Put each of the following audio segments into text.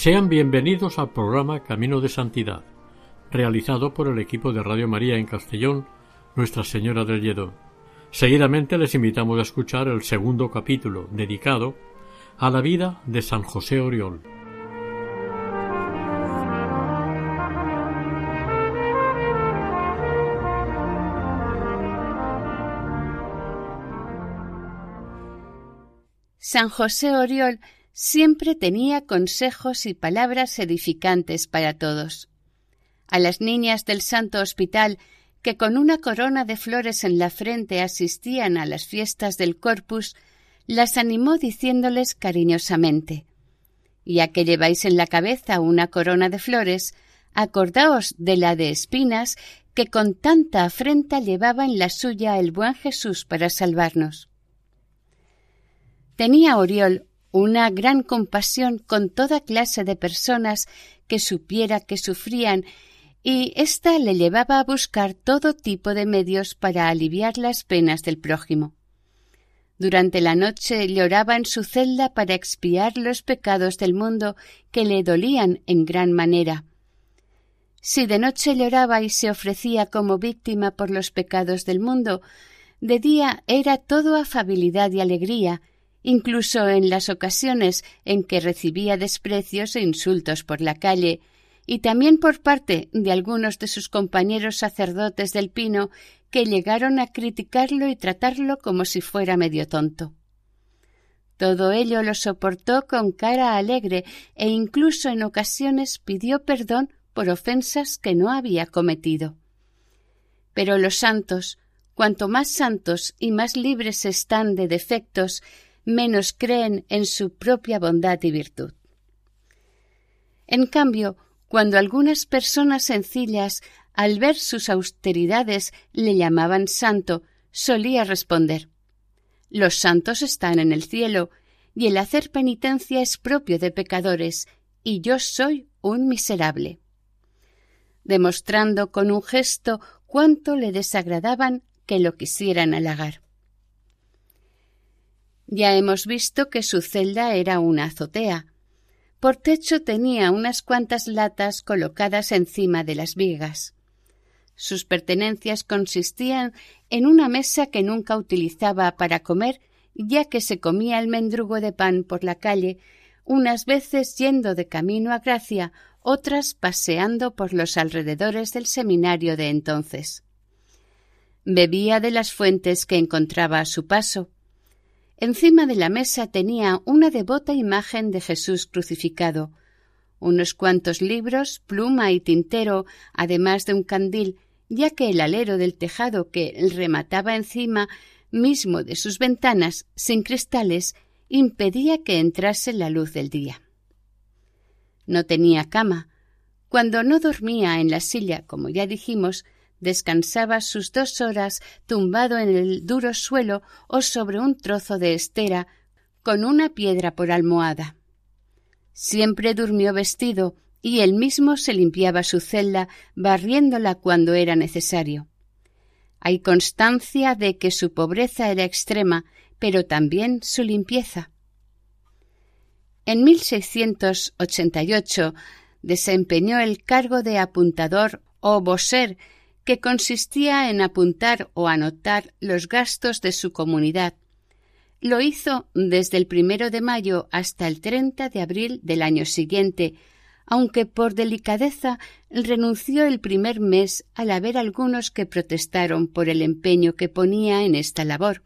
Sean bienvenidos al programa Camino de Santidad, realizado por el equipo de Radio María en Castellón, Nuestra Señora del Lledó. Seguidamente les invitamos a escuchar el segundo capítulo dedicado a la vida de San José Oriol. San José Oriol siempre tenía consejos y palabras edificantes para todos. A las niñas del Santo Hospital, que con una corona de flores en la frente asistían a las fiestas del Corpus, las animó diciéndoles cariñosamente Ya que lleváis en la cabeza una corona de flores, acordaos de la de espinas que con tanta afrenta llevaba en la suya el buen Jesús para salvarnos. Tenía Oriol una gran compasión con toda clase de personas que supiera que sufrían y ésta le llevaba a buscar todo tipo de medios para aliviar las penas del prójimo. Durante la noche lloraba en su celda para expiar los pecados del mundo que le dolían en gran manera. Si de noche lloraba y se ofrecía como víctima por los pecados del mundo, de día era todo afabilidad y alegría, incluso en las ocasiones en que recibía desprecios e insultos por la calle, y también por parte de algunos de sus compañeros sacerdotes del Pino que llegaron a criticarlo y tratarlo como si fuera medio tonto. Todo ello lo soportó con cara alegre e incluso en ocasiones pidió perdón por ofensas que no había cometido. Pero los santos, cuanto más santos y más libres están de defectos, menos creen en su propia bondad y virtud. En cambio, cuando algunas personas sencillas, al ver sus austeridades, le llamaban santo, solía responder Los santos están en el cielo, y el hacer penitencia es propio de pecadores, y yo soy un miserable. demostrando con un gesto cuánto le desagradaban que lo quisieran halagar. Ya hemos visto que su celda era una azotea. Por techo tenía unas cuantas latas colocadas encima de las vigas. Sus pertenencias consistían en una mesa que nunca utilizaba para comer, ya que se comía el mendrugo de pan por la calle, unas veces yendo de camino a Gracia, otras paseando por los alrededores del seminario de entonces. Bebía de las fuentes que encontraba a su paso, Encima de la mesa tenía una devota imagen de Jesús crucificado, unos cuantos libros, pluma y tintero, además de un candil, ya que el alero del tejado que remataba encima mismo de sus ventanas, sin cristales, impedía que entrase la luz del día. No tenía cama. Cuando no dormía en la silla, como ya dijimos, descansaba sus dos horas tumbado en el duro suelo o sobre un trozo de estera con una piedra por almohada. Siempre durmió vestido y él mismo se limpiaba su celda barriéndola cuando era necesario. Hay constancia de que su pobreza era extrema, pero también su limpieza. En 1688 desempeñó el cargo de apuntador o boser que consistía en apuntar o anotar los gastos de su comunidad. Lo hizo desde el primero de mayo hasta el 30 de abril del año siguiente, aunque por delicadeza renunció el primer mes al haber algunos que protestaron por el empeño que ponía en esta labor,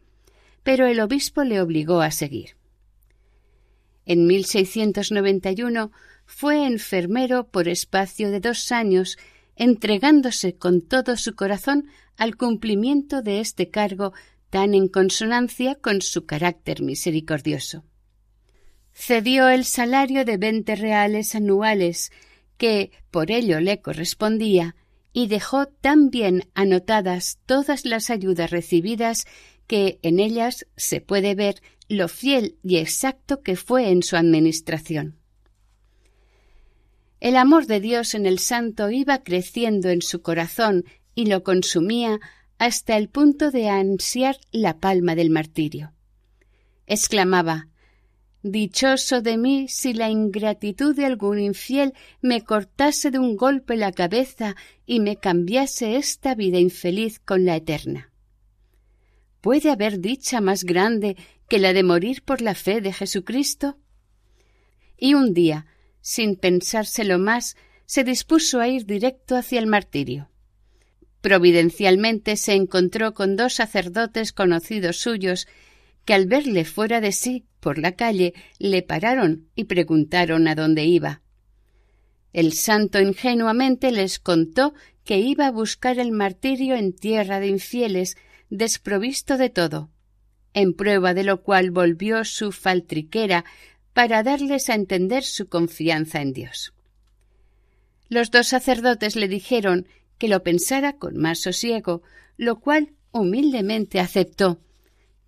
pero el obispo le obligó a seguir. En 1691 fue enfermero por espacio de dos años, entregándose con todo su corazón al cumplimiento de este cargo tan en consonancia con su carácter misericordioso. Cedió el salario de veinte reales anuales, que por ello le correspondía, y dejó tan bien anotadas todas las ayudas recibidas que en ellas se puede ver lo fiel y exacto que fue en su administración. El amor de Dios en el santo iba creciendo en su corazón y lo consumía hasta el punto de ansiar la palma del martirio. Exclamaba Dichoso de mí si la ingratitud de algún infiel me cortase de un golpe la cabeza y me cambiase esta vida infeliz con la eterna. ¿Puede haber dicha más grande que la de morir por la fe de Jesucristo? Y un día, sin pensárselo más, se dispuso a ir directo hacia el martirio. Providencialmente se encontró con dos sacerdotes conocidos suyos que al verle fuera de sí por la calle le pararon y preguntaron a dónde iba. El santo ingenuamente les contó que iba a buscar el martirio en tierra de infieles, desprovisto de todo, en prueba de lo cual volvió su faltriquera para darles a entender su confianza en Dios. Los dos sacerdotes le dijeron que lo pensara con más sosiego, lo cual humildemente aceptó,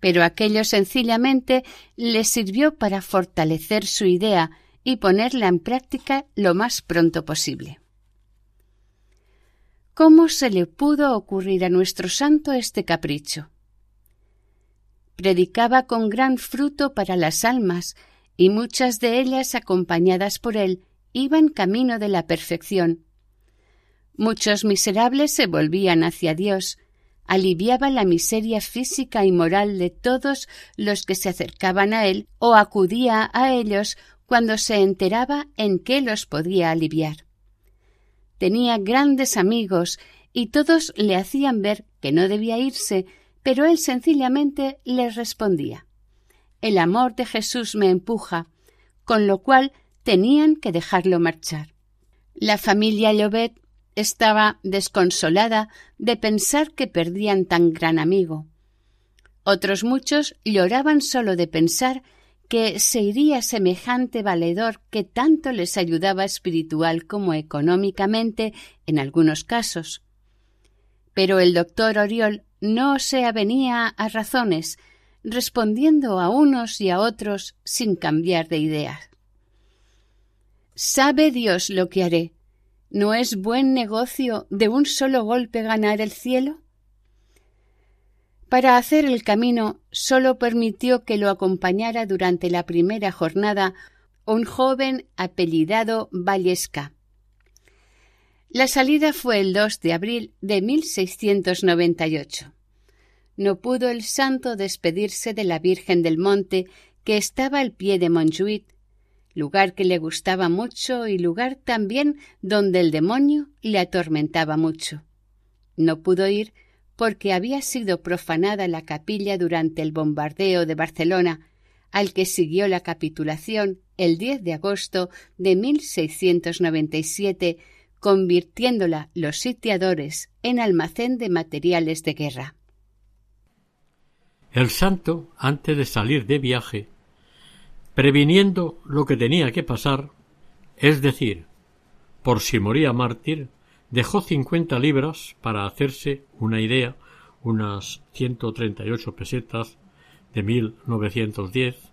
pero aquello sencillamente le sirvió para fortalecer su idea y ponerla en práctica lo más pronto posible. ¿Cómo se le pudo ocurrir a nuestro santo este capricho? Predicaba con gran fruto para las almas, y muchas de ellas, acompañadas por él, iban camino de la perfección. Muchos miserables se volvían hacia Dios, aliviaba la miseria física y moral de todos los que se acercaban a él o acudía a ellos cuando se enteraba en qué los podía aliviar. Tenía grandes amigos y todos le hacían ver que no debía irse, pero él sencillamente les respondía El amor de Jesús me empuja, con lo cual tenían que dejarlo marchar. La familia Llobet estaba desconsolada de pensar que perdían tan gran amigo. Otros muchos lloraban solo de pensar que se iría semejante valedor que tanto les ayudaba espiritual como económicamente en algunos casos. Pero el doctor Oriol no se avenía a razones, respondiendo a unos y a otros sin cambiar de ideas. Sabe Dios lo que haré, ¿No es buen negocio de un solo golpe ganar el cielo? Para hacer el camino sólo permitió que lo acompañara durante la primera jornada un joven apellidado Vallesca. La salida fue el 2 de abril de 1698. No pudo el santo despedirse de la Virgen del Monte que estaba al pie de Montjuic lugar que le gustaba mucho y lugar también donde el demonio le atormentaba mucho. No pudo ir porque había sido profanada la capilla durante el bombardeo de Barcelona, al que siguió la capitulación el 10 de agosto de 1697, convirtiéndola los sitiadores en almacén de materiales de guerra. El santo, antes de salir de viaje, previniendo lo que tenía que pasar, es decir, por si moría mártir, dejó cincuenta libras para hacerse una idea, unas ciento treinta y ocho pesetas de mil novecientos diez,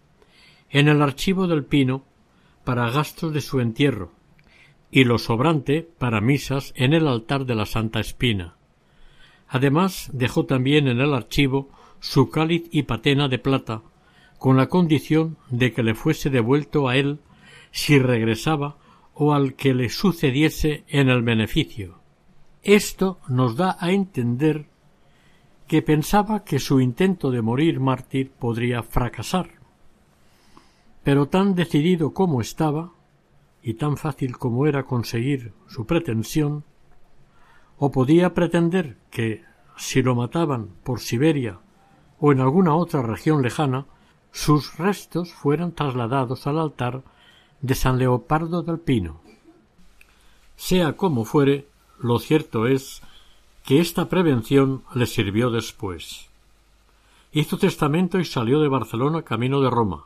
en el archivo del Pino para gastos de su entierro y lo sobrante para misas en el altar de la Santa Espina. Además dejó también en el archivo su cáliz y patena de plata con la condición de que le fuese devuelto a él si regresaba o al que le sucediese en el beneficio. Esto nos da a entender que pensaba que su intento de morir mártir podría fracasar. Pero tan decidido como estaba, y tan fácil como era conseguir su pretensión, o podía pretender que, si lo mataban por Siberia o en alguna otra región lejana, sus restos fueran trasladados al altar de San Leopardo del Pino. Sea como fuere, lo cierto es que esta prevención le sirvió después. Hizo testamento y salió de Barcelona camino de Roma,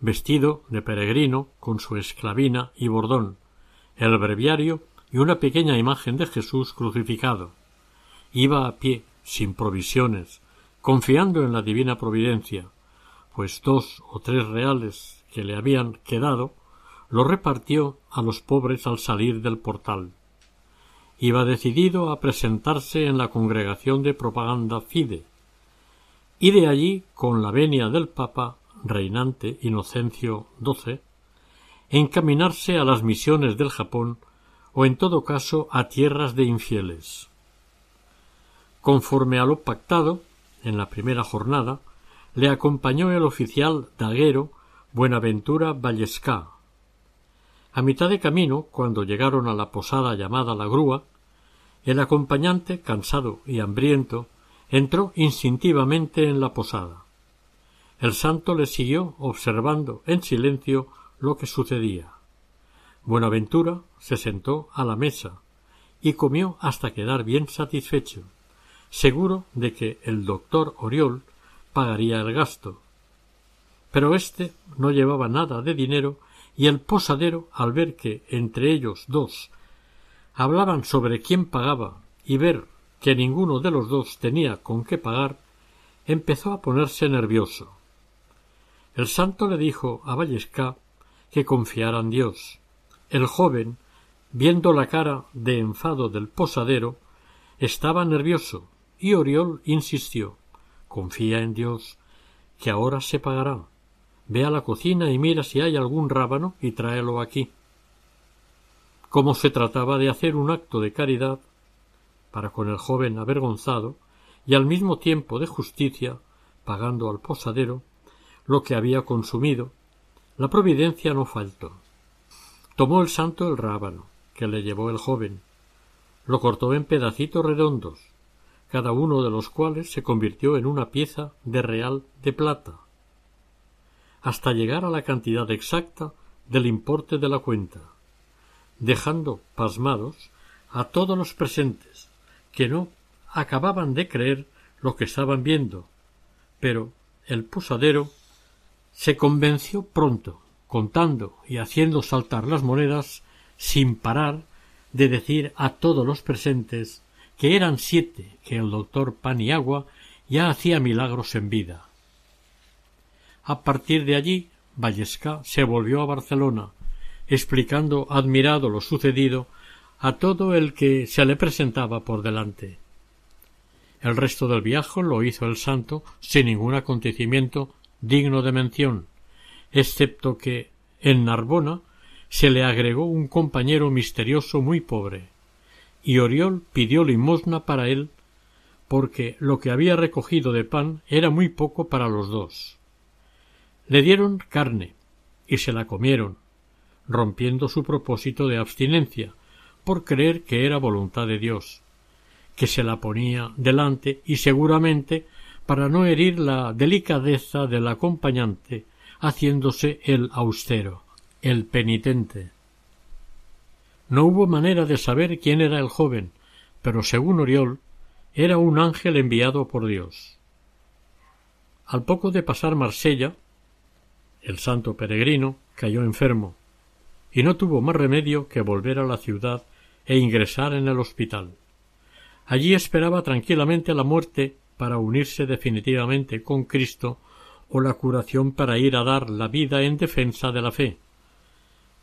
vestido de peregrino con su esclavina y bordón, el breviario y una pequeña imagen de Jesús crucificado. Iba a pie, sin provisiones, confiando en la divina providencia, pues dos o tres reales que le habían quedado lo repartió a los pobres al salir del portal. Iba decidido a presentarse en la congregación de propaganda Fide, y de allí, con la venia del Papa reinante Inocencio XII, encaminarse a las misiones del Japón o en todo caso a tierras de infieles. Conforme a lo pactado, en la primera jornada, le acompañó el oficial daguero Buenaventura Vallesca. A mitad de camino, cuando llegaron a la posada llamada La Grúa, el acompañante, cansado y hambriento, entró instintivamente en la posada. El santo le siguió observando en silencio lo que sucedía. Buenaventura se sentó a la mesa y comió hasta quedar bien satisfecho, seguro de que el doctor Oriol pagaría el gasto. Pero éste no llevaba nada de dinero y el posadero, al ver que entre ellos dos hablaban sobre quién pagaba y ver que ninguno de los dos tenía con qué pagar, empezó a ponerse nervioso. El santo le dijo a Vallesca que confiara en Dios. El joven, viendo la cara de enfado del posadero, estaba nervioso y Oriol insistió Confía en Dios, que ahora se pagará. Ve a la cocina y mira si hay algún rábano y tráelo aquí. Como se trataba de hacer un acto de caridad para con el joven avergonzado y al mismo tiempo de justicia, pagando al posadero lo que había consumido, la providencia no faltó. Tomó el santo el rábano que le llevó el joven, lo cortó en pedacitos redondos, cada uno de los cuales se convirtió en una pieza de real de plata, hasta llegar a la cantidad exacta del importe de la cuenta, dejando pasmados a todos los presentes, que no acababan de creer lo que estaban viendo, pero el posadero se convenció pronto, contando y haciendo saltar las monedas sin parar de decir a todos los presentes que eran siete que el doctor Paniagua ya hacía milagros en vida. A partir de allí, Vallesca se volvió a Barcelona, explicando admirado lo sucedido a todo el que se le presentaba por delante. El resto del viaje lo hizo el santo sin ningún acontecimiento digno de mención, excepto que en Narbona se le agregó un compañero misterioso muy pobre, y Oriol pidió limosna para él porque lo que había recogido de pan era muy poco para los dos. Le dieron carne y se la comieron, rompiendo su propósito de abstinencia, por creer que era voluntad de Dios, que se la ponía delante y seguramente para no herir la delicadeza del acompañante, haciéndose el austero, el penitente. No hubo manera de saber quién era el joven, pero según Oriol, era un ángel enviado por Dios. Al poco de pasar Marsella, el santo peregrino cayó enfermo, y no tuvo más remedio que volver a la ciudad e ingresar en el hospital. Allí esperaba tranquilamente la muerte para unirse definitivamente con Cristo o la curación para ir a dar la vida en defensa de la fe.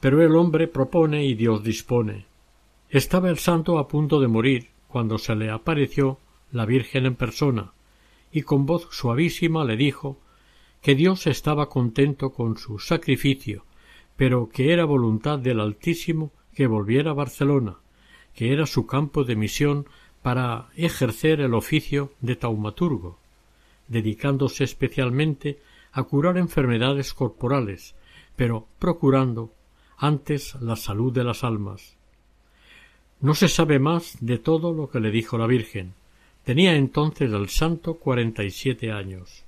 Pero el hombre propone y Dios dispone. Estaba el santo a punto de morir cuando se le apareció la Virgen en persona y con voz suavísima le dijo que Dios estaba contento con su sacrificio, pero que era voluntad del Altísimo que volviera a Barcelona, que era su campo de misión para ejercer el oficio de taumaturgo, dedicándose especialmente a curar enfermedades corporales, pero procurando antes la salud de las almas. No se sabe más de todo lo que le dijo la Virgen. Tenía entonces el santo cuarenta y siete años.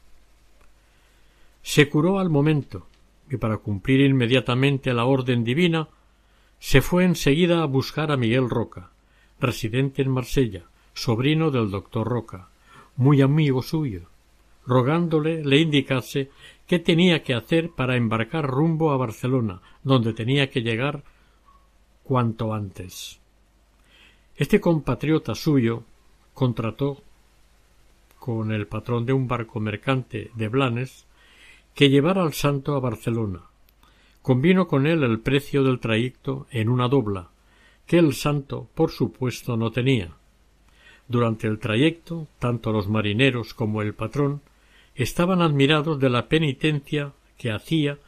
Se curó al momento, y para cumplir inmediatamente la orden divina, se fue enseguida a buscar a Miguel Roca, residente en Marsella, sobrino del doctor Roca, muy amigo suyo, rogándole le indicase qué tenía que hacer para embarcar rumbo a Barcelona, donde tenía que llegar cuanto antes. Este compatriota suyo contrató con el patrón de un barco mercante de Blanes que llevara al santo a Barcelona. Convino con él el precio del trayecto en una dobla, que el santo, por supuesto, no tenía. Durante el trayecto, tanto los marineros como el patrón estaban admirados de la penitencia que hacía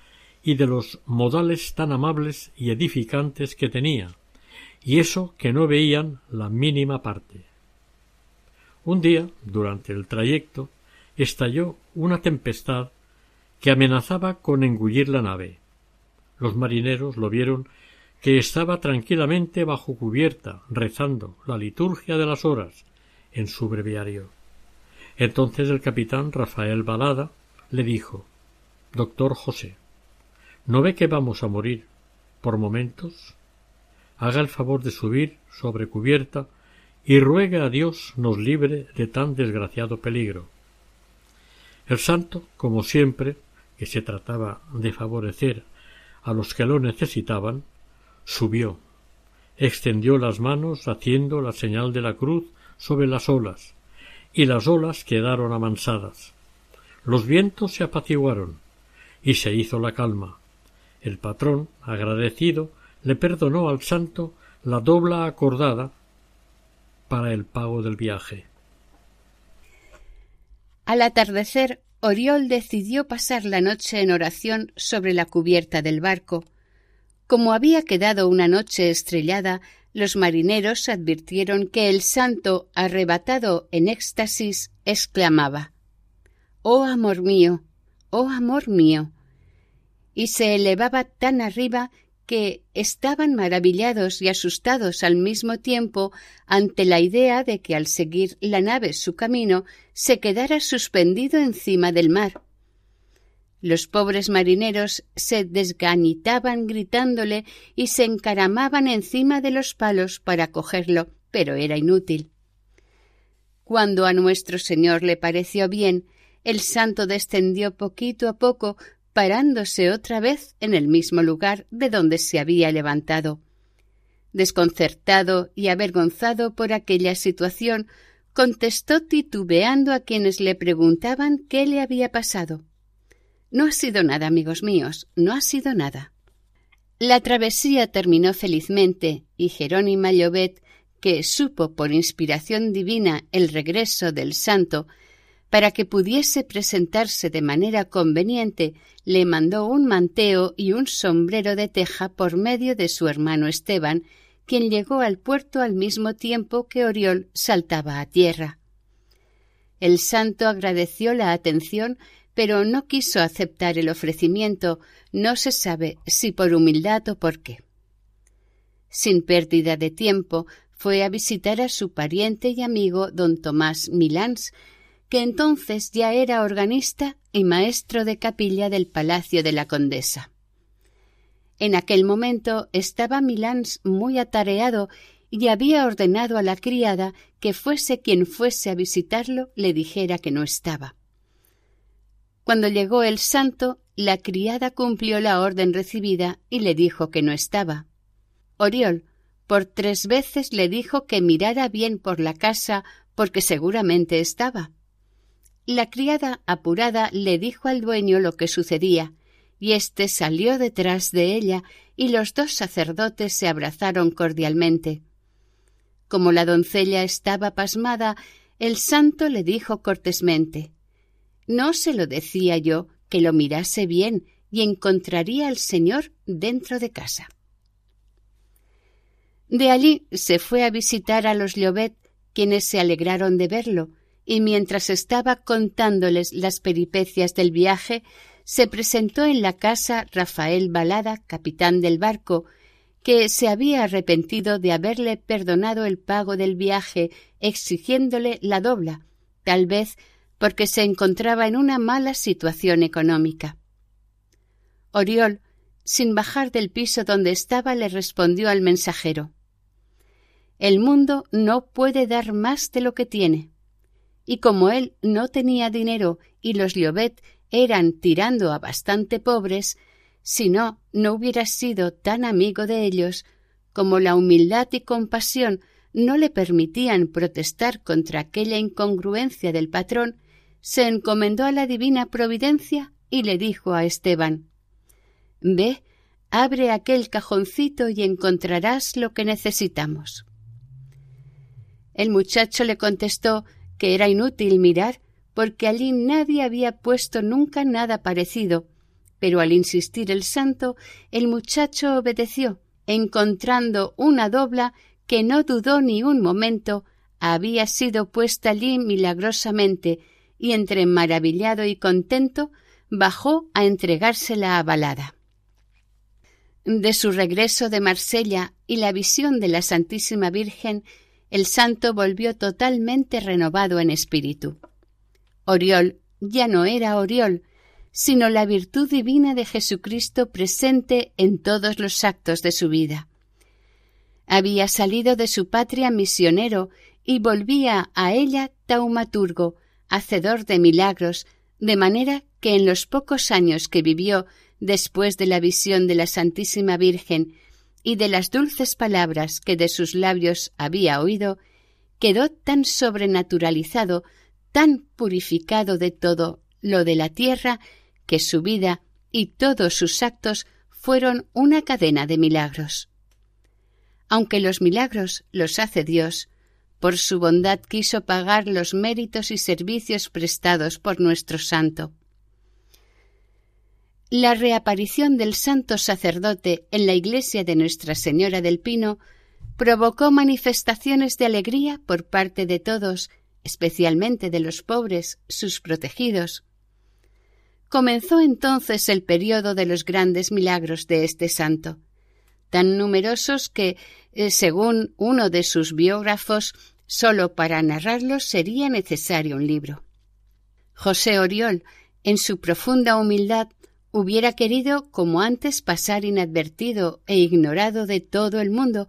y de los modales tan amables y edificantes que tenía, y eso que no veían la mínima parte. Un día, durante el trayecto, estalló una tempestad que amenazaba con engullir la nave. Los marineros lo vieron que estaba tranquilamente bajo cubierta, rezando la liturgia de las horas en su breviario. Entonces el capitán Rafael Balada le dijo Doctor José, ¿no ve que vamos a morir por momentos? Haga el favor de subir sobre cubierta y ruega a Dios nos libre de tan desgraciado peligro. El santo, como siempre, que se trataba de favorecer a los que lo necesitaban, subió, extendió las manos haciendo la señal de la cruz sobre las olas, y las olas quedaron amansadas. Los vientos se apaciguaron, y se hizo la calma. El patrón, agradecido, le perdonó al santo la dobla acordada para el pago del viaje. Al atardecer, Oriol decidió pasar la noche en oración sobre la cubierta del barco. Como había quedado una noche estrellada, los marineros advirtieron que el santo, arrebatado en éxtasis, exclamaba Oh amor mío, oh amor mío. y se elevaba tan arriba que estaban maravillados y asustados al mismo tiempo ante la idea de que al seguir la nave su camino se quedara suspendido encima del mar. Los pobres marineros se desgañitaban gritándole y se encaramaban encima de los palos para cogerlo, pero era inútil. Cuando a nuestro Señor le pareció bien, el santo descendió poquito a poco parándose otra vez en el mismo lugar de donde se había levantado. Desconcertado y avergonzado por aquella situación, contestó titubeando a quienes le preguntaban qué le había pasado. No ha sido nada, amigos míos, no ha sido nada. La travesía terminó felizmente y Jerónima Llobet, que supo por inspiración divina el regreso del santo, para que pudiese presentarse de manera conveniente, le mandó un manteo y un sombrero de teja por medio de su hermano Esteban, quien llegó al puerto al mismo tiempo que Oriol saltaba a tierra. El santo agradeció la atención, pero no quiso aceptar el ofrecimiento, no se sabe si por humildad o por qué. Sin pérdida de tiempo, fue a visitar a su pariente y amigo don Tomás Milans, que entonces ya era organista y maestro de capilla del palacio de la condesa. En aquel momento estaba Milans muy atareado y había ordenado a la criada que fuese quien fuese a visitarlo le dijera que no estaba. Cuando llegó el santo, la criada cumplió la orden recibida y le dijo que no estaba. Oriol por tres veces le dijo que mirara bien por la casa porque seguramente estaba. La criada apurada le dijo al dueño lo que sucedía, y éste salió detrás de ella, y los dos sacerdotes se abrazaron cordialmente. Como la doncella estaba pasmada, el santo le dijo cortésmente No se lo decía yo que lo mirase bien y encontraría al señor dentro de casa. De allí se fue a visitar a los Llobet, quienes se alegraron de verlo, y mientras estaba contándoles las peripecias del viaje, se presentó en la casa Rafael Balada, capitán del barco, que se había arrepentido de haberle perdonado el pago del viaje, exigiéndole la dobla, tal vez porque se encontraba en una mala situación económica. Oriol, sin bajar del piso donde estaba, le respondió al mensajero El mundo no puede dar más de lo que tiene. Y como él no tenía dinero y los Liobet eran tirando a bastante pobres, si no, no hubiera sido tan amigo de ellos, como la humildad y compasión no le permitían protestar contra aquella incongruencia del patrón, se encomendó a la divina providencia y le dijo a Esteban Ve, abre aquel cajoncito y encontrarás lo que necesitamos. El muchacho le contestó que era inútil mirar, porque allí nadie había puesto nunca nada parecido, pero al insistir el santo, el muchacho obedeció, encontrando una dobla que no dudó ni un momento había sido puesta allí milagrosamente, y entre maravillado y contento bajó a entregársela a Balada. De su regreso de Marsella y la visión de la Santísima Virgen, el santo volvió totalmente renovado en espíritu. Oriol ya no era Oriol, sino la virtud divina de Jesucristo presente en todos los actos de su vida. Había salido de su patria misionero y volvía a ella taumaturgo, hacedor de milagros, de manera que en los pocos años que vivió después de la visión de la Santísima Virgen y de las dulces palabras que de sus labios había oído, quedó tan sobrenaturalizado, tan purificado de todo lo de la tierra, que su vida y todos sus actos fueron una cadena de milagros. Aunque los milagros los hace Dios, por su bondad quiso pagar los méritos y servicios prestados por nuestro santo. La reaparición del santo sacerdote en la iglesia de Nuestra Señora del Pino provocó manifestaciones de alegría por parte de todos, especialmente de los pobres, sus protegidos, Comenzó entonces el periodo de los grandes milagros de este santo, tan numerosos que, eh, según uno de sus biógrafos, sólo para narrarlos sería necesario un libro. José Oriol, en su profunda humildad, hubiera querido, como antes, pasar inadvertido e ignorado de todo el mundo,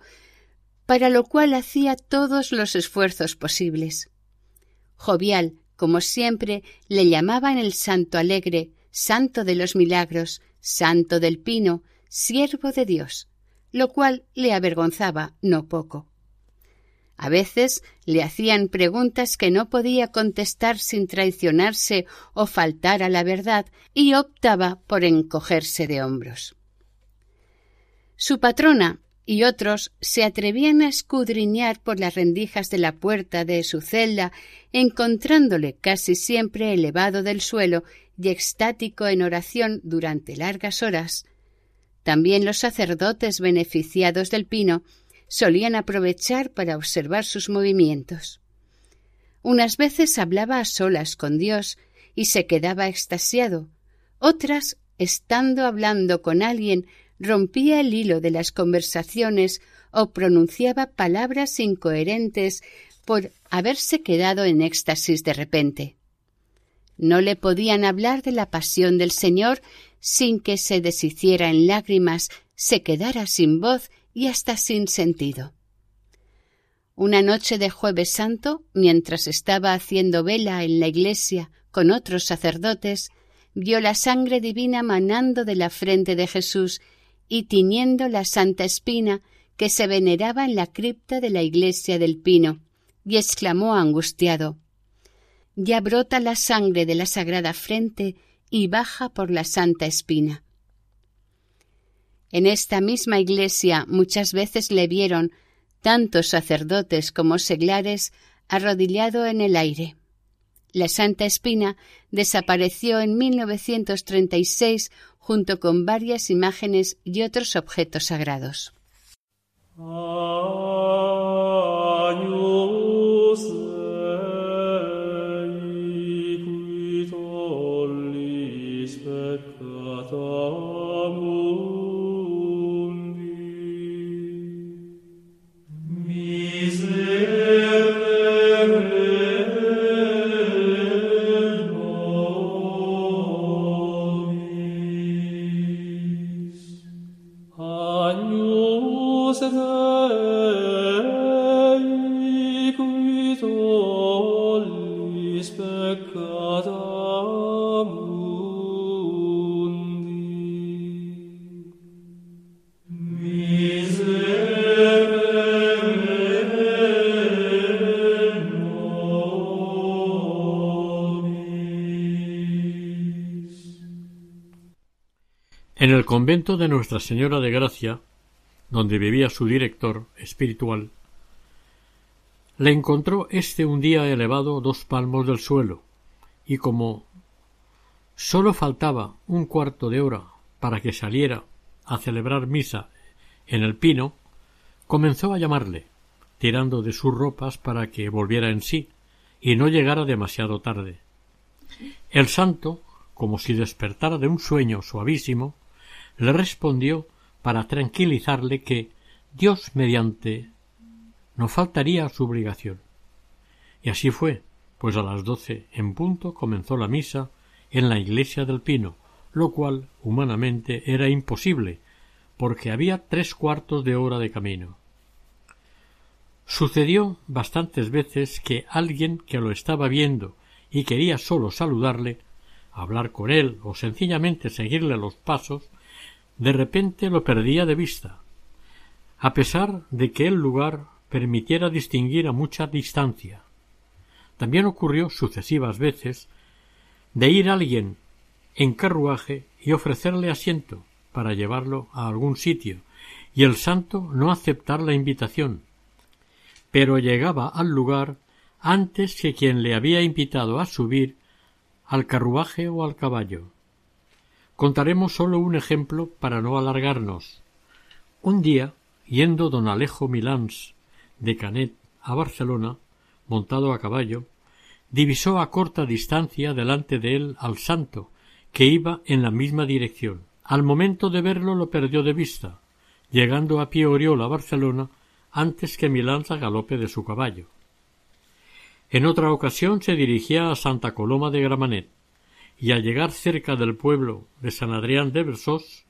para lo cual hacía todos los esfuerzos posibles. Jovial, como siempre, le llamaban el Santo Alegre, Santo de los Milagros, Santo del Pino, siervo de Dios, lo cual le avergonzaba no poco. A veces le hacían preguntas que no podía contestar sin traicionarse o faltar a la verdad y optaba por encogerse de hombros. Su patrona, y otros se atrevían a escudriñar por las rendijas de la puerta de su celda, encontrándole casi siempre elevado del suelo y extático en oración durante largas horas. También los sacerdotes beneficiados del pino solían aprovechar para observar sus movimientos. Unas veces hablaba a solas con Dios y se quedaba extasiado, otras, estando hablando con alguien, rompía el hilo de las conversaciones o pronunciaba palabras incoherentes por haberse quedado en éxtasis de repente. No le podían hablar de la pasión del Señor sin que se deshiciera en lágrimas, se quedara sin voz y hasta sin sentido. Una noche de jueves santo, mientras estaba haciendo vela en la iglesia con otros sacerdotes, vio la sangre divina manando de la frente de Jesús y tiñendo la santa espina que se veneraba en la cripta de la iglesia del Pino, y exclamó angustiado Ya brota la sangre de la sagrada frente y baja por la santa espina. En esta misma iglesia muchas veces le vieron tantos sacerdotes como seglares arrodillado en el aire. La Santa Espina desapareció en 1936 junto con varias imágenes y otros objetos sagrados. Convento de Nuestra Señora de Gracia, donde vivía su director espiritual, le encontró éste un día elevado dos palmos del suelo, y como sólo faltaba un cuarto de hora para que saliera a celebrar misa en el pino, comenzó a llamarle, tirando de sus ropas para que volviera en sí y no llegara demasiado tarde. El santo, como si despertara de un sueño suavísimo, le respondió para tranquilizarle que Dios mediante no faltaría a su obligación. Y así fue, pues a las doce en punto comenzó la misa en la iglesia del Pino, lo cual humanamente era imposible, porque había tres cuartos de hora de camino. Sucedió bastantes veces que alguien que lo estaba viendo y quería solo saludarle, hablar con él o sencillamente seguirle los pasos, de repente lo perdía de vista, a pesar de que el lugar permitiera distinguir a mucha distancia. También ocurrió sucesivas veces de ir alguien en carruaje y ofrecerle asiento para llevarlo a algún sitio, y el santo no aceptar la invitación, pero llegaba al lugar antes que quien le había invitado a subir al carruaje o al caballo. Contaremos solo un ejemplo para no alargarnos. Un día, yendo don Alejo Milans de Canet a Barcelona, montado a caballo, divisó a corta distancia delante de él al santo, que iba en la misma dirección. Al momento de verlo lo perdió de vista, llegando a pie Oriol a Barcelona antes que Milans a galope de su caballo. En otra ocasión se dirigía a Santa Coloma de Gramanet, y al llegar cerca del pueblo de San Adrián de Besós,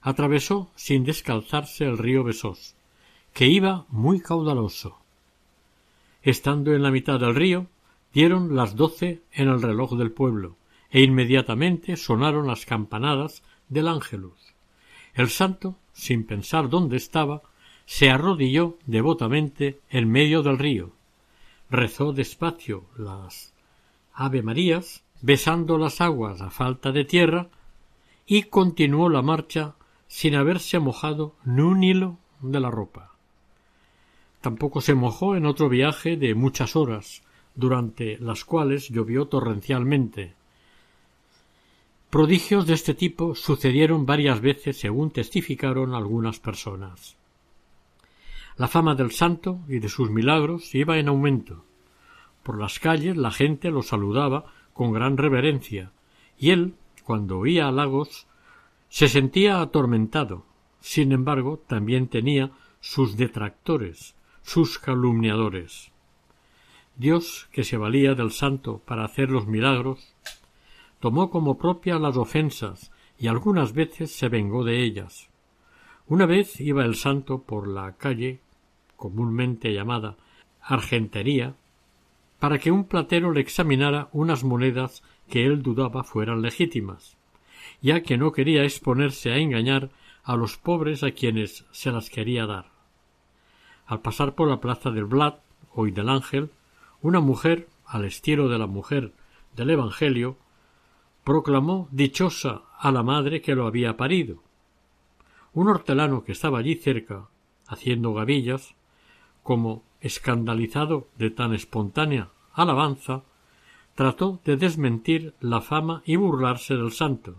atravesó sin descalzarse el río Besós, que iba muy caudaloso. Estando en la mitad del río, dieron las doce en el reloj del pueblo, e inmediatamente sonaron las campanadas del ángelus. El santo, sin pensar dónde estaba, se arrodilló devotamente en medio del río, rezó despacio las Ave Marías, besando las aguas a falta de tierra, y continuó la marcha sin haberse mojado ni un hilo de la ropa. Tampoco se mojó en otro viaje de muchas horas, durante las cuales llovió torrencialmente. Prodigios de este tipo sucedieron varias veces según testificaron algunas personas. La fama del santo y de sus milagros iba en aumento. Por las calles la gente lo saludaba con gran reverencia, y él, cuando oía halagos, se sentía atormentado. Sin embargo, también tenía sus detractores, sus calumniadores. Dios, que se valía del santo para hacer los milagros, tomó como propia las ofensas y algunas veces se vengó de ellas. Una vez iba el santo por la calle, comúnmente llamada Argentería, para que un platero le examinara unas monedas que él dudaba fueran legítimas, ya que no quería exponerse a engañar a los pobres a quienes se las quería dar. Al pasar por la plaza del Blat, hoy del Ángel, una mujer, al estilo de la mujer del Evangelio, proclamó dichosa a la madre que lo había parido. Un hortelano que estaba allí cerca, haciendo gavillas, como escandalizado de tan espontánea alabanza, trató de desmentir la fama y burlarse del santo,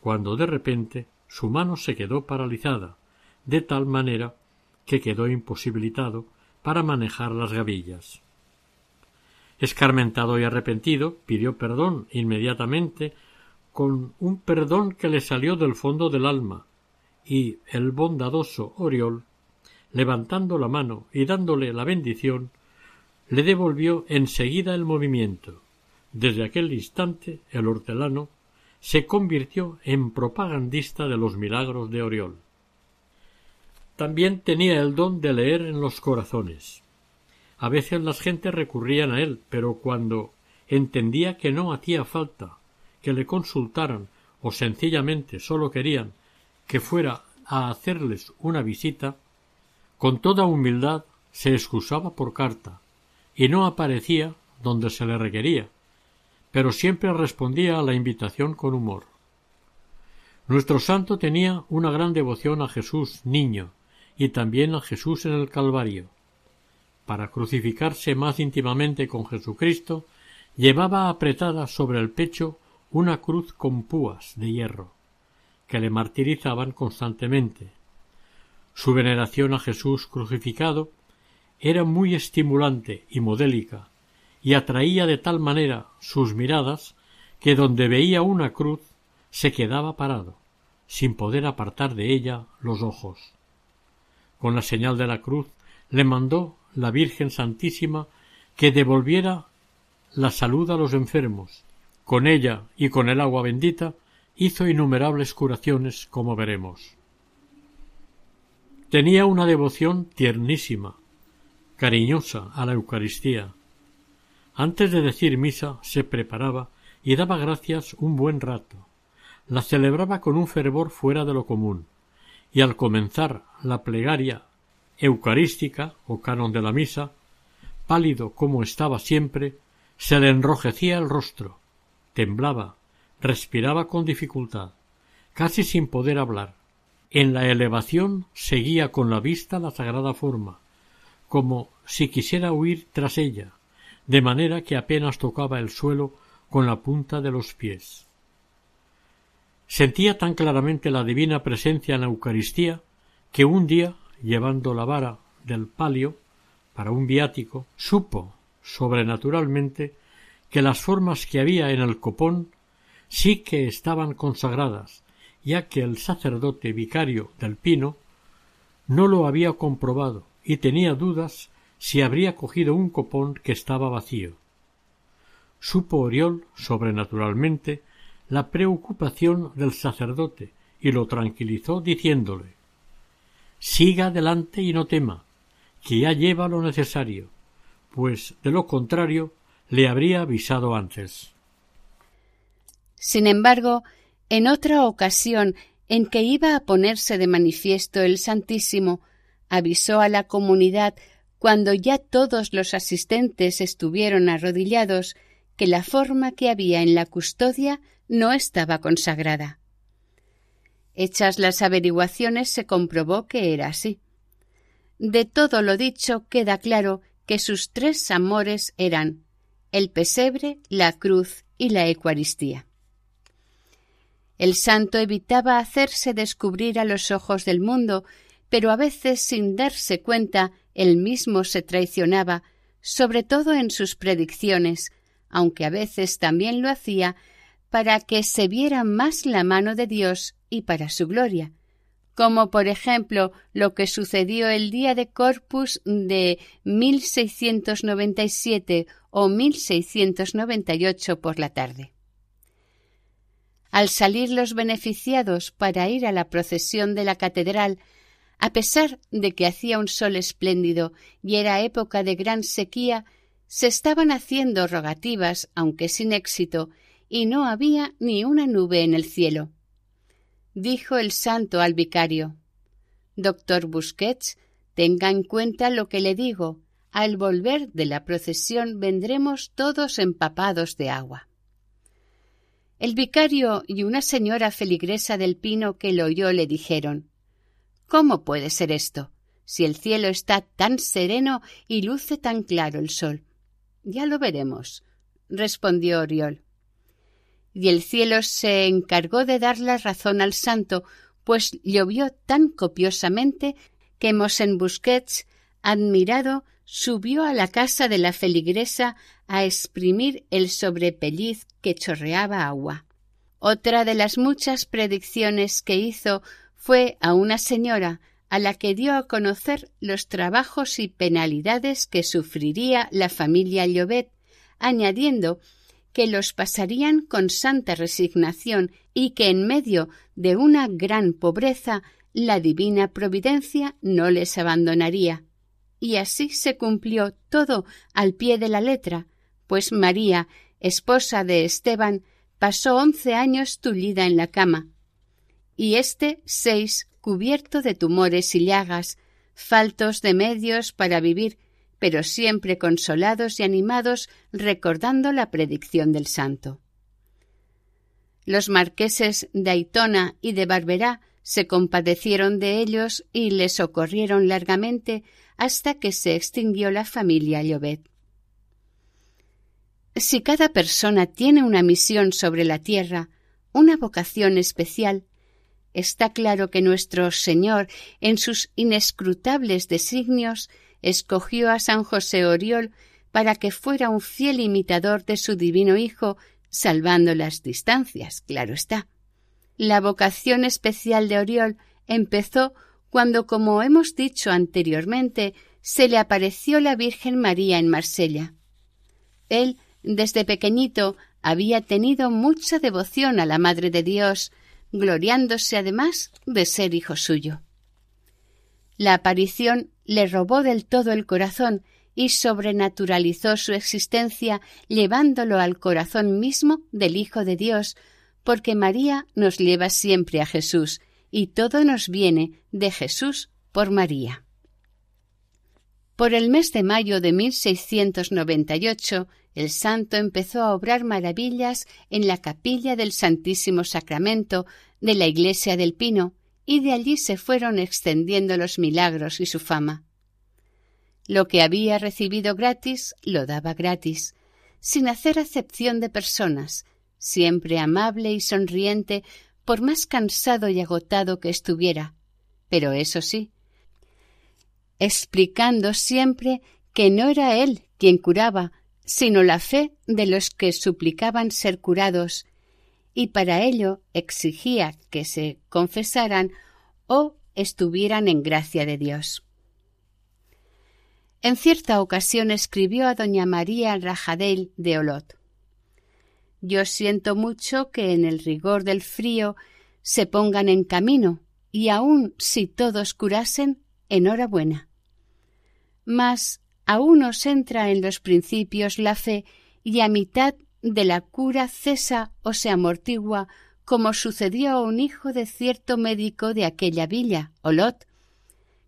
cuando de repente su mano se quedó paralizada, de tal manera que quedó imposibilitado para manejar las gavillas. Escarmentado y arrepentido, pidió perdón inmediatamente con un perdón que le salió del fondo del alma, y el bondadoso Oriol, levantando la mano y dándole la bendición, le devolvió enseguida el movimiento. Desde aquel instante el hortelano se convirtió en propagandista de los milagros de Oriol. También tenía el don de leer en los corazones. A veces las gentes recurrían a él, pero cuando entendía que no hacía falta que le consultaran o sencillamente sólo querían que fuera a hacerles una visita, con toda humildad se excusaba por carta y no aparecía donde se le requería, pero siempre respondía a la invitación con humor. Nuestro santo tenía una gran devoción a Jesús niño y también a Jesús en el Calvario. Para crucificarse más íntimamente con Jesucristo, llevaba apretada sobre el pecho una cruz con púas de hierro, que le martirizaban constantemente. Su veneración a Jesús crucificado era muy estimulante y modélica, y atraía de tal manera sus miradas que donde veía una cruz se quedaba parado, sin poder apartar de ella los ojos. Con la señal de la cruz le mandó la Virgen Santísima que devolviera la salud a los enfermos. Con ella y con el agua bendita hizo innumerables curaciones, como veremos. Tenía una devoción tiernísima, cariñosa a la Eucaristía. Antes de decir misa se preparaba y daba gracias un buen rato. La celebraba con un fervor fuera de lo común, y al comenzar la plegaria eucarística o canon de la misa, pálido como estaba siempre, se le enrojecía el rostro, temblaba, respiraba con dificultad, casi sin poder hablar. En la elevación seguía con la vista la sagrada forma, como si quisiera huir tras ella, de manera que apenas tocaba el suelo con la punta de los pies. Sentía tan claramente la divina presencia en la Eucaristía que un día, llevando la vara del palio para un viático, supo sobrenaturalmente que las formas que había en el copón sí que estaban consagradas, ya que el sacerdote vicario del Pino no lo había comprobado y tenía dudas si habría cogido un copón que estaba vacío. Supo Oriol, sobrenaturalmente, la preocupación del sacerdote y lo tranquilizó diciéndole Siga adelante y no tema, que ya lleva lo necesario, pues de lo contrario le habría avisado antes. Sin embargo, en otra ocasión en que iba a ponerse de manifiesto el Santísimo, avisó a la comunidad cuando ya todos los asistentes estuvieron arrodillados que la forma que había en la custodia no estaba consagrada. Hechas las averiguaciones se comprobó que era así. De todo lo dicho queda claro que sus tres amores eran el pesebre, la cruz y la Eucaristía. El santo evitaba hacerse descubrir a los ojos del mundo, pero a veces sin darse cuenta él mismo se traicionaba, sobre todo en sus predicciones, aunque a veces también lo hacía para que se viera más la mano de Dios y para su gloria, como por ejemplo lo que sucedió el día de Corpus de 1697 o 1698 por la tarde. Al salir los beneficiados para ir a la procesión de la catedral, a pesar de que hacía un sol espléndido y era época de gran sequía, se estaban haciendo rogativas, aunque sin éxito, y no había ni una nube en el cielo. Dijo el santo al vicario Doctor Busquets, tenga en cuenta lo que le digo. Al volver de la procesión vendremos todos empapados de agua. El vicario y una señora feligresa del pino que lo oyó le dijeron ¿Cómo puede ser esto? si el cielo está tan sereno y luce tan claro el sol. Ya lo veremos, respondió Oriol. Y el cielo se encargó de dar la razón al santo, pues llovió tan copiosamente que Mosén Busquets, admirado, subió a la casa de la feligresa a exprimir el sobrepelliz que chorreaba agua. Otra de las muchas predicciones que hizo fue a una señora a la que dio a conocer los trabajos y penalidades que sufriría la familia Llobet, añadiendo que los pasarían con santa resignación y que en medio de una gran pobreza la divina providencia no les abandonaría. Y así se cumplió todo al pie de la letra, pues María, esposa de Esteban, pasó once años tullida en la cama, y éste seis cubierto de tumores y llagas, faltos de medios para vivir, pero siempre consolados y animados recordando la predicción del santo. Los marqueses de Aitona y de Barberá se compadecieron de ellos y les socorrieron largamente hasta que se extinguió la familia Llobet. Si cada persona tiene una misión sobre la tierra, una vocación especial, está claro que nuestro Señor, en sus inescrutables designios, escogió a San José Oriol para que fuera un fiel imitador de su divino Hijo, salvando las distancias, claro está. La vocación especial de Oriol empezó cuando, como hemos dicho anteriormente, se le apareció la Virgen María en Marsella. Él, desde pequeñito, había tenido mucha devoción a la Madre de Dios, gloriándose además de ser hijo suyo. La aparición le robó del todo el corazón y sobrenaturalizó su existencia llevándolo al corazón mismo del Hijo de Dios, porque María nos lleva siempre a Jesús y todo nos viene de Jesús por María. Por el mes de mayo de 1698, el santo empezó a obrar maravillas en la capilla del Santísimo Sacramento de la iglesia del Pino, y de allí se fueron extendiendo los milagros y su fama. Lo que había recibido gratis lo daba gratis, sin hacer acepción de personas, siempre amable y sonriente, por más cansado y agotado que estuviera. Pero eso sí, explicando siempre que no era él quien curaba, sino la fe de los que suplicaban ser curados, y para ello exigía que se confesaran o estuvieran en gracia de Dios. En cierta ocasión escribió a doña María Rajadel de Olot Yo siento mucho que en el rigor del frío se pongan en camino, y aun si todos curasen, enhorabuena. Mas a unos entra en los principios la fe y a mitad de la cura cesa o se amortigua, como sucedió a un hijo de cierto médico de aquella villa, Olot,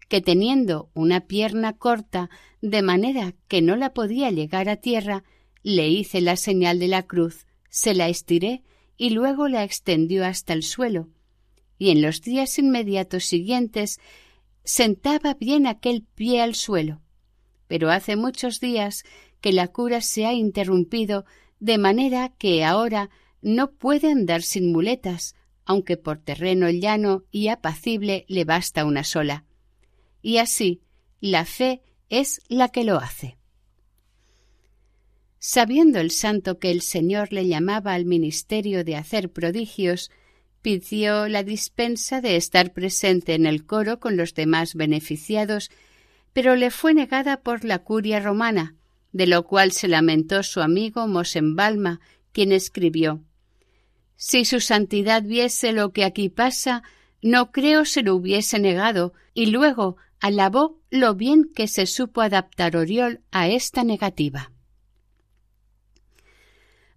que teniendo una pierna corta, de manera que no la podía llegar a tierra, le hice la señal de la cruz, se la estiré y luego la extendió hasta el suelo, y en los días inmediatos siguientes sentaba bien aquel pie al suelo. Pero hace muchos días que la cura se ha interrumpido de manera que ahora no puede andar sin muletas, aunque por terreno llano y apacible le basta una sola. Y así, la fe es la que lo hace. Sabiendo el santo que el Señor le llamaba al ministerio de hacer prodigios, pidió la dispensa de estar presente en el coro con los demás beneficiados, pero le fue negada por la curia romana, de lo cual se lamentó su amigo Mosenbalma, quien escribió Si su santidad viese lo que aquí pasa, no creo se lo hubiese negado, y luego alabó lo bien que se supo adaptar Oriol a esta negativa.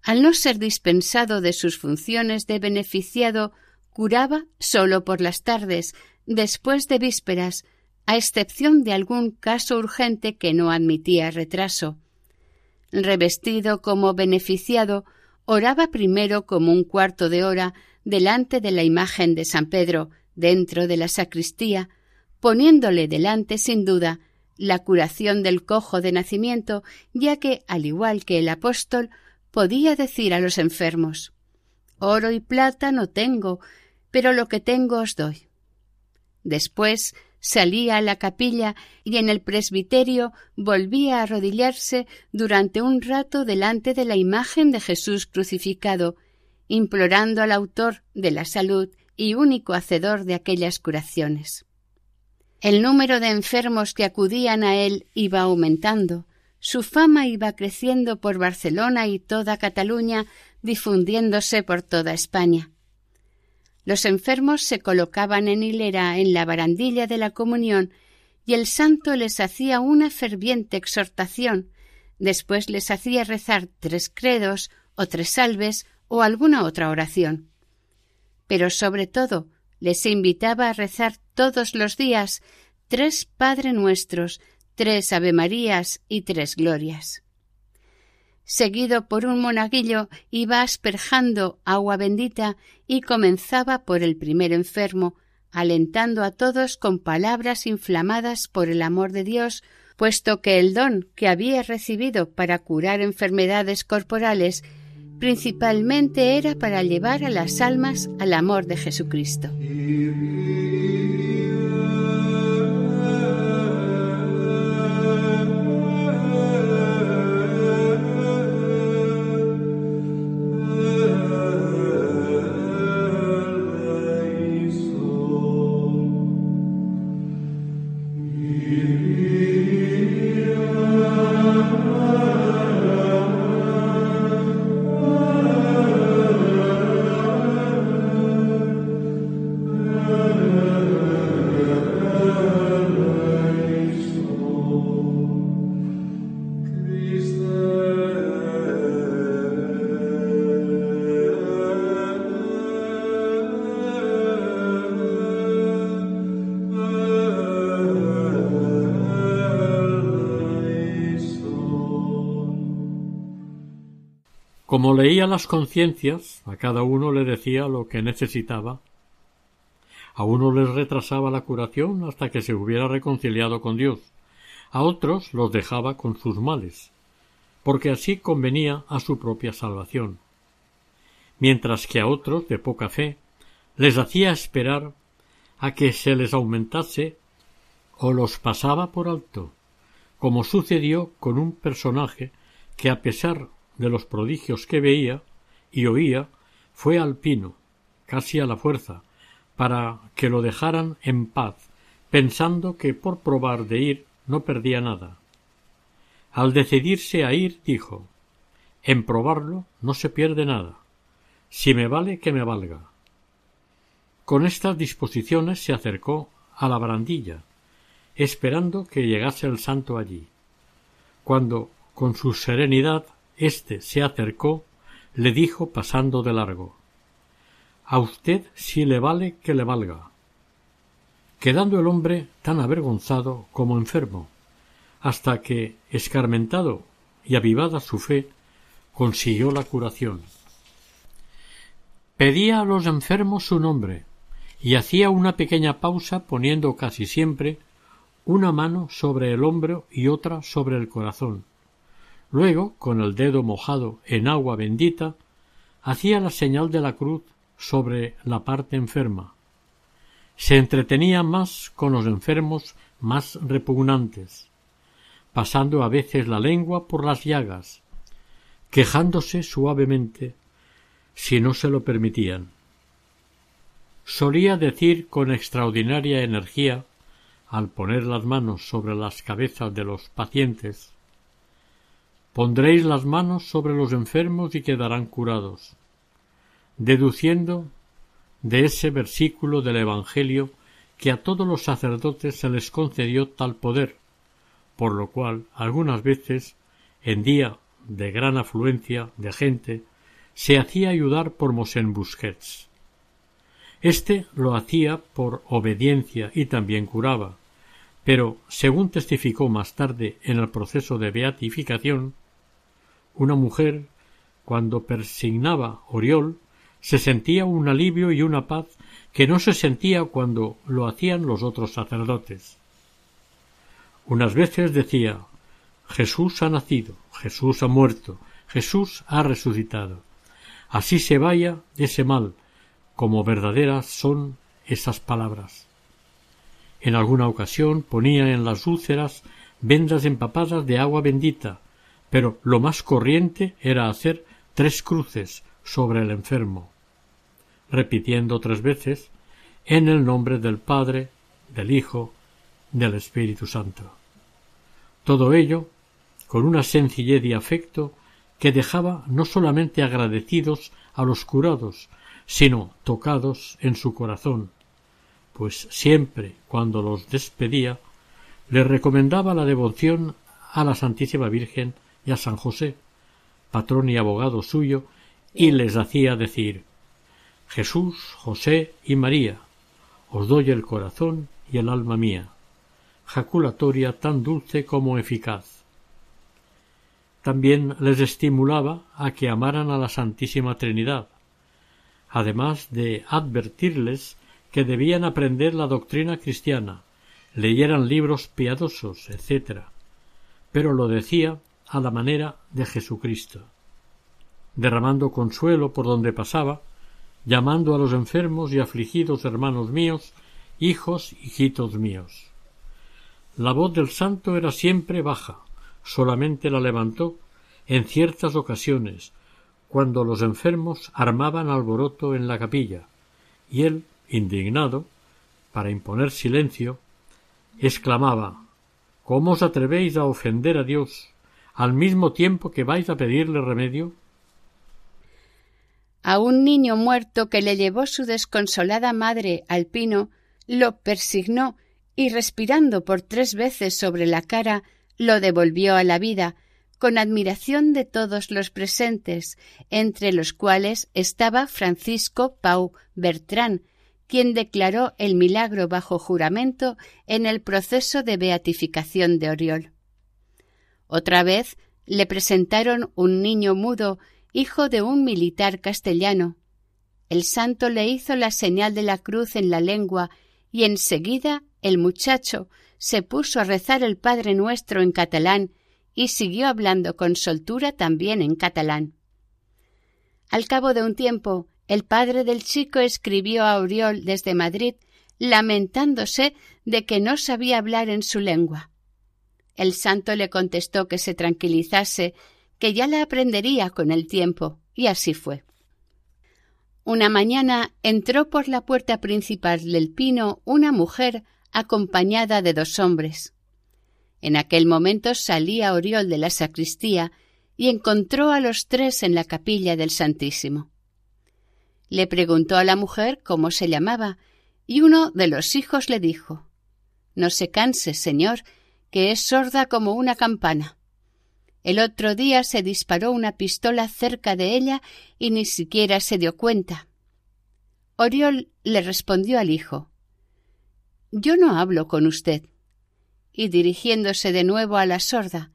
Al no ser dispensado de sus funciones de beneficiado, curaba solo por las tardes, después de vísperas, a excepción de algún caso urgente que no admitía retraso. Revestido como beneficiado, oraba primero como un cuarto de hora delante de la imagen de San Pedro, dentro de la sacristía, poniéndole delante sin duda la curación del cojo de nacimiento, ya que, al igual que el apóstol, podía decir a los enfermos Oro y plata no tengo, pero lo que tengo os doy. Después salía a la capilla y en el presbiterio volvía a arrodillarse durante un rato delante de la imagen de Jesús crucificado, implorando al autor de la salud y único hacedor de aquellas curaciones. El número de enfermos que acudían a él iba aumentando, su fama iba creciendo por Barcelona y toda Cataluña, difundiéndose por toda España. Los enfermos se colocaban en hilera en la barandilla de la comunión y el santo les hacía una ferviente exhortación, después les hacía rezar tres credos o tres salves o alguna otra oración. Pero sobre todo les invitaba a rezar todos los días tres Padre Nuestros, tres Ave Marías y tres Glorias. seguido por un monaguillo, iba asperjando agua bendita y comenzaba por el primer enfermo, alentando a todos con palabras inflamadas por el amor de Dios, puesto que el don que había recibido para curar enfermedades corporales principalmente era para llevar a las almas al amor de Jesucristo. Como leía las conciencias, a cada uno le decía lo que necesitaba. A uno les retrasaba la curación hasta que se hubiera reconciliado con Dios, a otros los dejaba con sus males, porque así convenía a su propia salvación, mientras que a otros de poca fe les hacía esperar a que se les aumentase o los pasaba por alto, como sucedió con un personaje que a pesar de los prodigios que veía y oía fue al pino, casi a la fuerza, para que lo dejaran en paz, pensando que por probar de ir no perdía nada. Al decidirse a ir, dijo En probarlo no se pierde nada. Si me vale, que me valga. Con estas disposiciones se acercó a la barandilla, esperando que llegase el santo allí. Cuando, con su serenidad, este se acercó, le dijo pasando de largo A usted si le vale que le valga. Quedando el hombre tan avergonzado como enfermo, hasta que, escarmentado y avivada su fe, consiguió la curación. Pedía a los enfermos su nombre, y hacía una pequeña pausa poniendo casi siempre una mano sobre el hombro y otra sobre el corazón, Luego, con el dedo mojado en agua bendita, hacía la señal de la cruz sobre la parte enferma. Se entretenía más con los enfermos más repugnantes, pasando a veces la lengua por las llagas, quejándose suavemente si no se lo permitían. Solía decir con extraordinaria energía, al poner las manos sobre las cabezas de los pacientes, Pondréis las manos sobre los enfermos y quedarán curados, deduciendo de ese versículo del Evangelio que a todos los sacerdotes se les concedió tal poder, por lo cual algunas veces, en día de gran afluencia de gente, se hacía ayudar por Mosén Busquets. Este lo hacía por obediencia y también curaba, pero, según testificó más tarde en el proceso de beatificación, una mujer, cuando persignaba Oriol, se sentía un alivio y una paz que no se sentía cuando lo hacían los otros sacerdotes. Unas veces decía Jesús ha nacido, Jesús ha muerto, Jesús ha resucitado. Así se vaya ese mal, como verdaderas son esas palabras. En alguna ocasión ponía en las úlceras vendas empapadas de agua bendita, pero lo más corriente era hacer tres cruces sobre el enfermo, repitiendo tres veces en el nombre del Padre, del Hijo, del Espíritu Santo. Todo ello con una sencillez y afecto que dejaba no solamente agradecidos a los curados, sino tocados en su corazón, pues siempre cuando los despedía le recomendaba la devoción a la Santísima Virgen y a San José, patrón y abogado suyo, y les hacía decir Jesús, José y María, os doy el corazón y el alma mía, jaculatoria tan dulce como eficaz. También les estimulaba a que amaran a la Santísima Trinidad, además de advertirles que debían aprender la doctrina cristiana, leyeran libros piadosos, etc. Pero lo decía a la manera de Jesucristo, derramando consuelo por donde pasaba, llamando a los enfermos y afligidos hermanos míos, hijos, hijitos míos. La voz del santo era siempre baja, solamente la levantó en ciertas ocasiones, cuando los enfermos armaban alboroto en la capilla, y él, indignado, para imponer silencio, exclamaba ¿Cómo os atrevéis a ofender a Dios al mismo tiempo que vais a pedirle remedio? A un niño muerto que le llevó su desconsolada madre al pino, lo persignó y respirando por tres veces sobre la cara, lo devolvió a la vida, con admiración de todos los presentes, entre los cuales estaba Francisco Pau Bertrán, quien declaró el milagro bajo juramento en el proceso de beatificación de Oriol. Otra vez le presentaron un niño mudo, hijo de un militar castellano. El santo le hizo la señal de la cruz en la lengua y enseguida el muchacho se puso a rezar el Padre Nuestro en catalán y siguió hablando con soltura también en catalán. Al cabo de un tiempo, el padre del chico escribió a Oriol desde Madrid lamentándose de que no sabía hablar en su lengua. El santo le contestó que se tranquilizase, que ya la aprendería con el tiempo, y así fue. Una mañana entró por la puerta principal del pino una mujer acompañada de dos hombres. En aquel momento salía Oriol de la sacristía y encontró a los tres en la capilla del Santísimo. Le preguntó a la mujer cómo se llamaba, y uno de los hijos le dijo No se canse, señor, que es sorda como una campana. El otro día se disparó una pistola cerca de ella y ni siquiera se dio cuenta. Oriol le respondió al hijo Yo no hablo con usted y dirigiéndose de nuevo a la sorda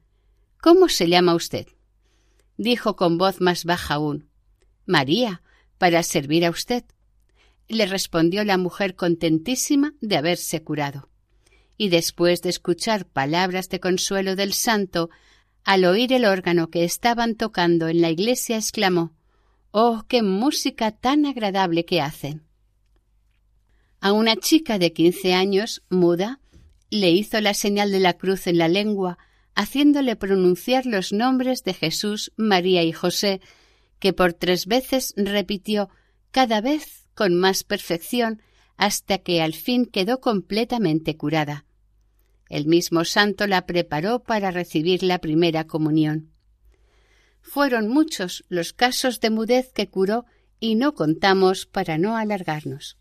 ¿Cómo se llama usted? dijo con voz más baja aún. María, para servir a usted. Le respondió la mujer contentísima de haberse curado. Y después de escuchar palabras de consuelo del santo, al oír el órgano que estaban tocando en la iglesia, exclamó Oh, qué música tan agradable que hacen. A una chica de quince años, muda, le hizo la señal de la cruz en la lengua, haciéndole pronunciar los nombres de Jesús, María y José, que por tres veces repitió cada vez con más perfección hasta que al fin quedó completamente curada. El mismo santo la preparó para recibir la primera comunión. Fueron muchos los casos de mudez que curó y no contamos para no alargarnos.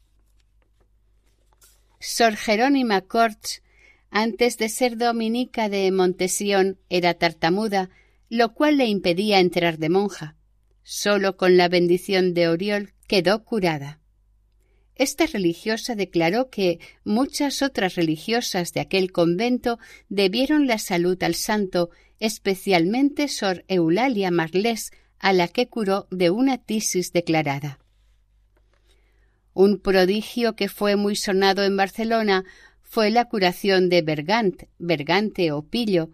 Sor Jerónima Corts antes de ser dominica de Montesión era tartamuda, lo cual le impedía entrar de monja. Solo con la bendición de Oriol quedó curada. Esta religiosa declaró que muchas otras religiosas de aquel convento debieron la salud al santo, especialmente Sor Eulalia Marlés, a la que curó de una tisis declarada. Un prodigio que fue muy sonado en Barcelona fue la curación de Bergant, Bergante o Pillo,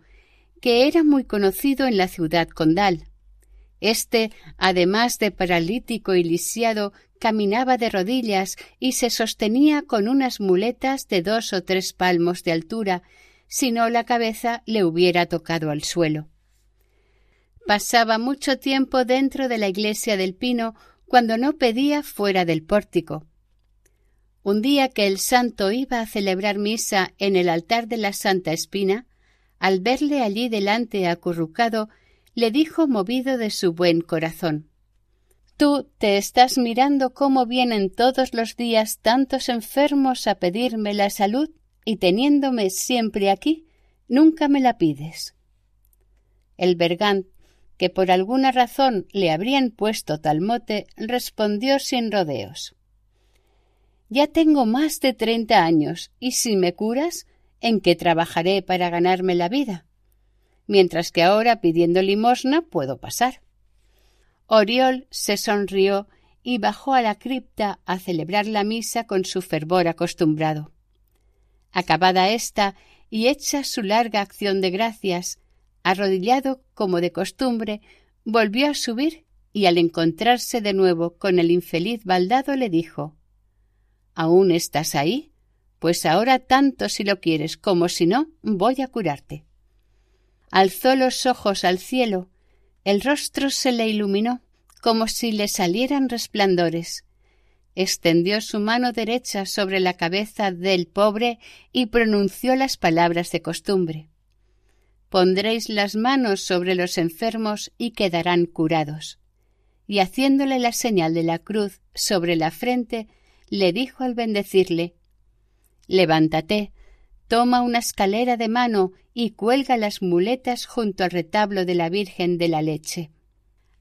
que era muy conocido en la ciudad condal. Este, además de paralítico y lisiado, caminaba de rodillas y se sostenía con unas muletas de dos o tres palmos de altura, si no la cabeza le hubiera tocado al suelo. Pasaba mucho tiempo dentro de la iglesia del Pino cuando no pedía fuera del pórtico. Un día que el santo iba a celebrar misa en el altar de la Santa Espina, al verle allí delante acurrucado, le dijo movido de su buen corazón Tú te estás mirando cómo vienen todos los días tantos enfermos a pedirme la salud y teniéndome siempre aquí, nunca me la pides. El Bergant, que por alguna razón le habrían puesto tal mote, respondió sin rodeos. Ya tengo más de treinta años, y si me curas, ¿en qué trabajaré para ganarme la vida? Mientras que ahora pidiendo limosna puedo pasar. Oriol se sonrió y bajó a la cripta a celebrar la misa con su fervor acostumbrado. Acabada ésta y hecha su larga acción de gracias, arrodillado como de costumbre, volvió a subir y al encontrarse de nuevo con el infeliz baldado le dijo ¿Aún estás ahí? Pues ahora tanto si lo quieres como si no, voy a curarte. Alzó los ojos al cielo, el rostro se le iluminó como si le salieran resplandores. Extendió su mano derecha sobre la cabeza del pobre y pronunció las palabras de costumbre. Pondréis las manos sobre los enfermos y quedarán curados. Y haciéndole la señal de la cruz sobre la frente, le dijo al bendecirle Levántate, toma una escalera de mano y cuelga las muletas junto al retablo de la Virgen de la Leche.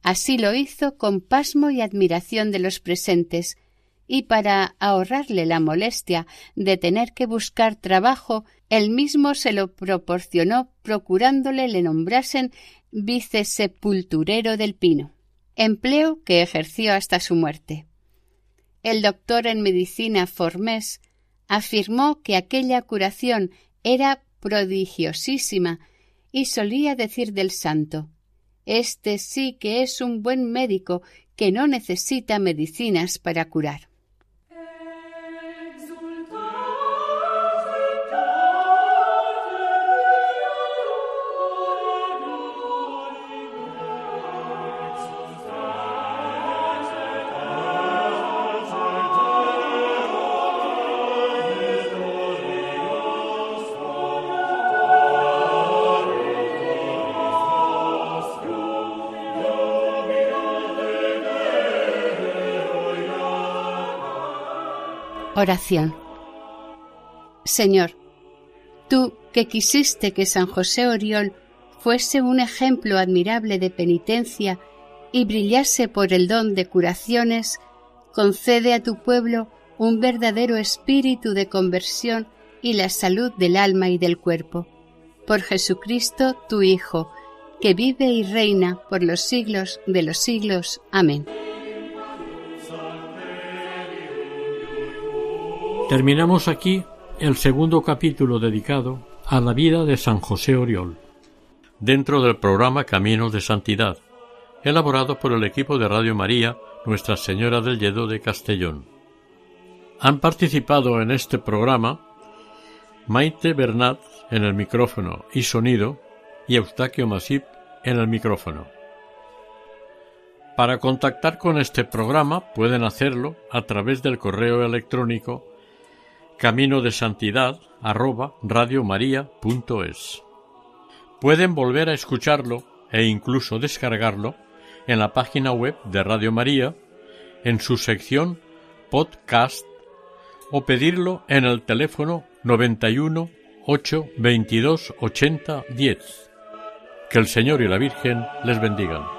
Así lo hizo con pasmo y admiración de los presentes, y para ahorrarle la molestia de tener que buscar trabajo, él mismo se lo proporcionó procurándole le nombrasen vicesepulturero del Pino, empleo que ejerció hasta su muerte. El doctor en medicina Formés afirmó que aquella curación era prodigiosísima y solía decir del santo este sí que es un buen médico que no necesita medicinas para curar. Oración. Señor, tú que quisiste que San José Oriol fuese un ejemplo admirable de penitencia y brillase por el don de curaciones, concede a tu pueblo un verdadero espíritu de conversión y la salud del alma y del cuerpo. Por Jesucristo, tu Hijo, que vive y reina por los siglos de los siglos. Amén. Terminamos aquí el segundo capítulo dedicado a la vida de San José Oriol, dentro del programa Caminos de Santidad, elaborado por el equipo de Radio María Nuestra Señora del Lledo de Castellón. Han participado en este programa Maite Bernat en el micrófono y sonido y Eustaquio Masip en el micrófono. Para contactar con este programa pueden hacerlo a través del correo electrónico camino de santidad. Pueden volver a escucharlo e incluso descargarlo en la página web de Radio María en su sección podcast o pedirlo en el teléfono 91 8 22 80 10. Que el Señor y la Virgen les bendigan.